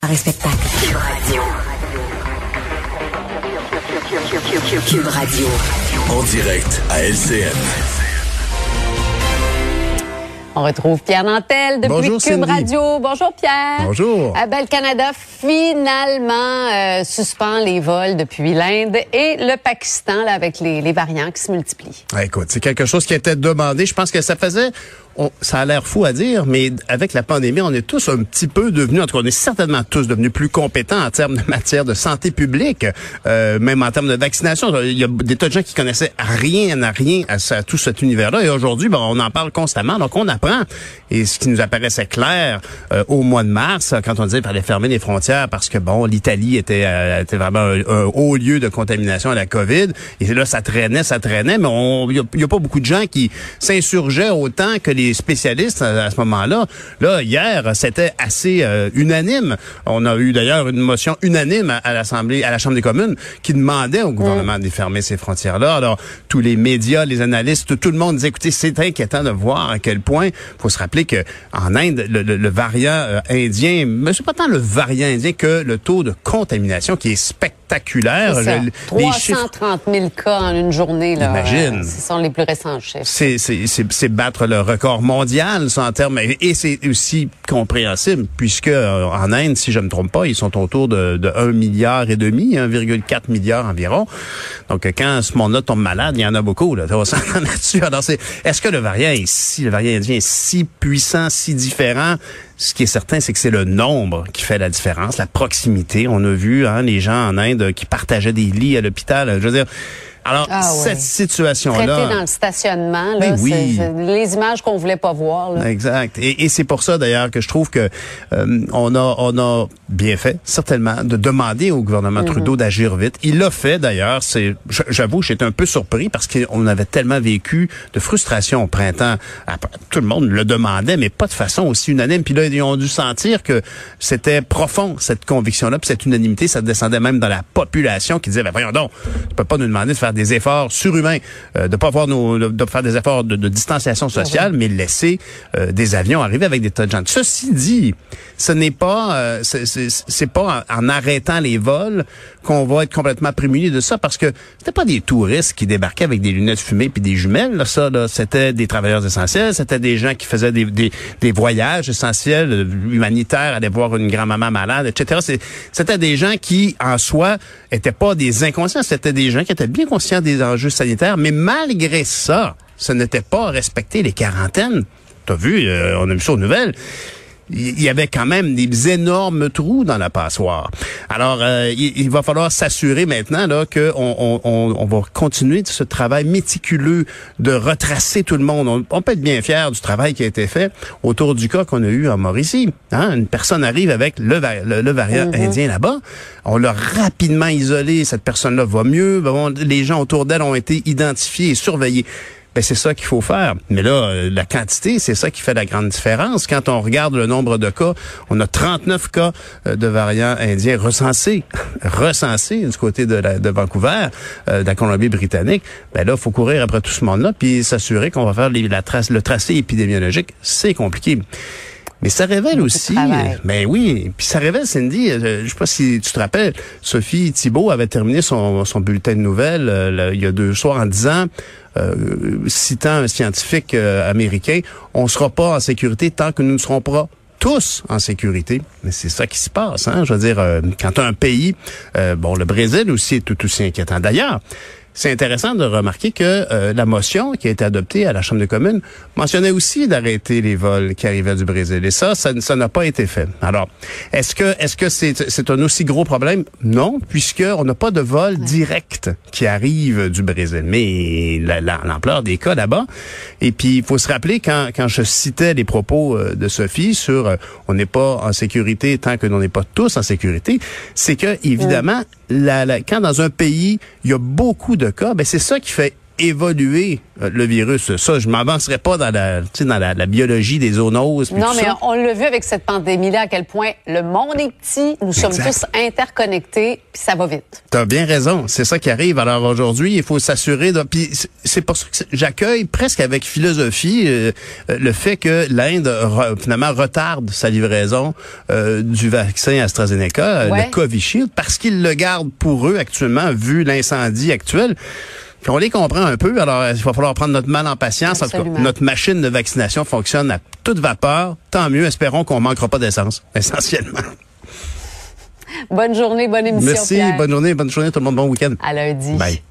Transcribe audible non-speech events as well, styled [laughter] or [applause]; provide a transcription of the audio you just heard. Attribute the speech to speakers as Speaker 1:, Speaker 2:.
Speaker 1: Un spectacle. Cube Radio. Cube Radio.
Speaker 2: En direct à LCN.
Speaker 3: On retrouve Pierre Nantel depuis
Speaker 4: Bonjour,
Speaker 3: Cube
Speaker 4: Cindy.
Speaker 3: Radio. Bonjour Pierre.
Speaker 4: Bonjour.
Speaker 3: Ben, le Canada finalement euh, suspend les vols depuis l'Inde et le Pakistan là, avec les, les variants qui se multiplient.
Speaker 4: Ah, écoute, c'est quelque chose qui était demandé. Je pense que ça faisait, on- ça a l'air fou à dire, mais avec la pandémie, on est tous un petit peu devenus, en tout cas, on est certainement tous devenus plus compétents en termes de matière de santé publique, euh, même en termes de vaccination. Il y a des tas de gens qui connaissaient rien à rien à, tout cet univers-là. Et aujourd'hui, ben, on en parle constamment, donc on apprend. Et ce qui nous apparaissait clair euh, au mois de mars, quand on disait qu'il fallait fermer les frontières parce que, bon, l'Italie était, euh, était vraiment un, haut lieu de contamination à la COVID. Et là, ça traînait, ça traînait, mais il n'y a, a pas beaucoup de gens qui s'insurgeaient autant que les spécialistes à, à ce moment-là. Là, hier, c'était assez euh, unanime. On a eu d'ailleurs une motion unanime à, à l'Assemblée, à la Chambre des communes, qui demandait au gouvernement de fermer ces frontières-là. Alors, tous les médias, les analystes, tout le monde disait, écoutez, c'est inquiétant de voir à quel point, faut se rappeler que en Inde, le, le- le variant euh, indien, mais c'est pas tant le variant indien que le taux de contamination qui est spectaculaire.
Speaker 3: Ça.
Speaker 4: Le- les chiffres
Speaker 3: 330 000 cas en une journée. Là,
Speaker 4: Imagine.
Speaker 3: Euh, ce sont les plus récents chiffres.
Speaker 4: c'est battre le record mondial ça en termes et c'est aussi compréhensible puisque euh, en Inde si je me trompe pas ils sont autour de, de 1 milliard et demi 1,4 milliard environ donc euh, quand ce monde-là tombe malade il y en a beaucoup là [laughs] là-dessus alors c'est est-ce que le variant est si le variant indien est si puissant si différent? Ce qui est certain, c'est que c'est le nombre qui fait la différence, la proximité. On a vu hein, les gens en Inde qui partageaient des lits à l'hôpital. Je veux dire, alors
Speaker 3: Ah
Speaker 4: cette situation-là.
Speaker 3: Traité dans le stationnement, là,
Speaker 4: Ben oui.
Speaker 3: les images qu'on voulait pas voir. Là.
Speaker 4: Exact. Et, et c'est pour ça d'ailleurs que je trouve que euh, on a on a bien fait certainement de demander au gouvernement Trudeau d'agir vite. Il l'a fait d'ailleurs. C'est j'avoue j'étais un peu surpris parce qu'on avait tellement vécu de frustration au printemps. Après, Tout le monde le demandait, mais pas de façon aussi unanime. Puis là ils ont dû sentir que c'était profond cette conviction-là, puis cette unanimité, ça descendait même dans la population qui disait ben voyons donc, tu peux pas nous demander de faire des efforts surhumains, euh, de pas avoir nos, de, de faire des efforts de, de distanciation sociale, mais laisser euh, des avions arriver avec des tas de gens. Ceci dit, ce n'est pas, euh, c'est- pas en, en arrêtant les vols qu'on va être complètement prémuni de ça, parce que c'était pas des touristes qui débarquaient avec des lunettes fumées puis des jumelles. Là, ça, là, c'était des travailleurs essentiels, c'était des gens qui faisaient des, des, des voyages essentiels, euh, humanitaires, aller voir une grand-maman malade, etc. C'était des gens qui, en soi, étaient pas des inconscients, c'était des gens qui étaient bien conscients des enjeux sanitaires, mais malgré ça, ce n'était pas respecter les quarantaines. T'as vu, euh, on a vu ça aux nouvelles il y avait quand même des énormes trous dans la passoire. Alors, euh, il, il va falloir s'assurer maintenant là que on, on, on, va continuer ce travail méticuleux de retracer tout le monde. On, on peut être bien fier du travail qui a été fait autour du cas qu'on a eu en Mauricie. Hein? Une personne arrive avec le, le, le variant indien là-bas. On l'a rapidement isolé. Cette personne-là va mieux. Bon, les gens autour d'elle ont été identifiés et surveillés. Ben, c'est ça qu'il faut faire. Mais là, euh, la quantité, c'est ça qui fait la grande différence. Quand on regarde le nombre de cas, on a 39 cas euh, de variants indiens recensés, [laughs] recensés du côté de, Vancouver, euh, de la Colombie-Britannique. Ben là, faut courir après tout ce monde-là, puis s'assurer qu'on va faire la trace, le tracé épidémiologique. C'est compliqué. Mais ça révèle aussi,
Speaker 3: travail.
Speaker 4: ben oui, puis ça révèle, Cindy, euh, je sais pas si tu te rappelles, Sophie Thibault avait terminé son, son bulletin de nouvelles euh, là, il y a deux soirs en disant, euh, citant un scientifique américain, on sera pas en sécurité tant que nous ne serons pas tous en sécurité. Mais c'est ça qui se passe, hein. Je veux dire, quand un pays, bon, le Brésil aussi est tout aussi inquiétant. D'ailleurs, c'est intéressant de remarquer que euh, la motion qui a été adoptée à la Chambre des communes mentionnait aussi d'arrêter les vols qui arrivaient du Brésil. Et ça, ça, ça n'a pas été fait. Alors, est-ce que est-ce que c'est c'est un aussi gros problème? Non, puisque on n'a pas de vol direct qui arrive du Brésil. Mais la- la- l'ampleur des cas là-bas. Et puis, il faut se rappeler quand quand je citais les propos euh, de Sophie sur euh, on n'est pas en sécurité tant que l'on n'est pas tous en sécurité, c'est que évidemment la- la- quand dans un pays il y a beaucoup de cas, ben c'est ça qui fait évoluer euh, le virus. Ça, je m'avancerai pas dans la, dans la, la, biologie des zoonoses.
Speaker 3: Non, mais
Speaker 4: ça.
Speaker 3: on l'a vu avec cette pandémie-là, à quel point le monde est petit, nous sommes tous interconnectés, puis ça va vite.
Speaker 4: Tu as bien raison, c'est ça qui arrive. Alors aujourd'hui, il faut s'assurer. De... Puis c'est pour ça que j'accueille presque avec philosophie euh, le fait que l'Inde finalement retarde sa livraison euh, du vaccin AstraZeneca,
Speaker 3: Ouais.
Speaker 4: le Covishield, parce qu'ils le gardent pour eux actuellement, vu l'incendie actuel. Puis on les comprend un peu, alors il va falloir prendre notre mal en patience. En tout cas, notre machine de vaccination fonctionne à toute vapeur. Tant mieux, espérons qu'on manquera pas d'essence, [laughs] essentiellement.
Speaker 3: Bonne journée, bonne émission.
Speaker 4: Merci,
Speaker 3: Pierre.
Speaker 4: bonne journée, bonne journée tout le monde, bon week-end.
Speaker 3: À lundi.
Speaker 4: Bye.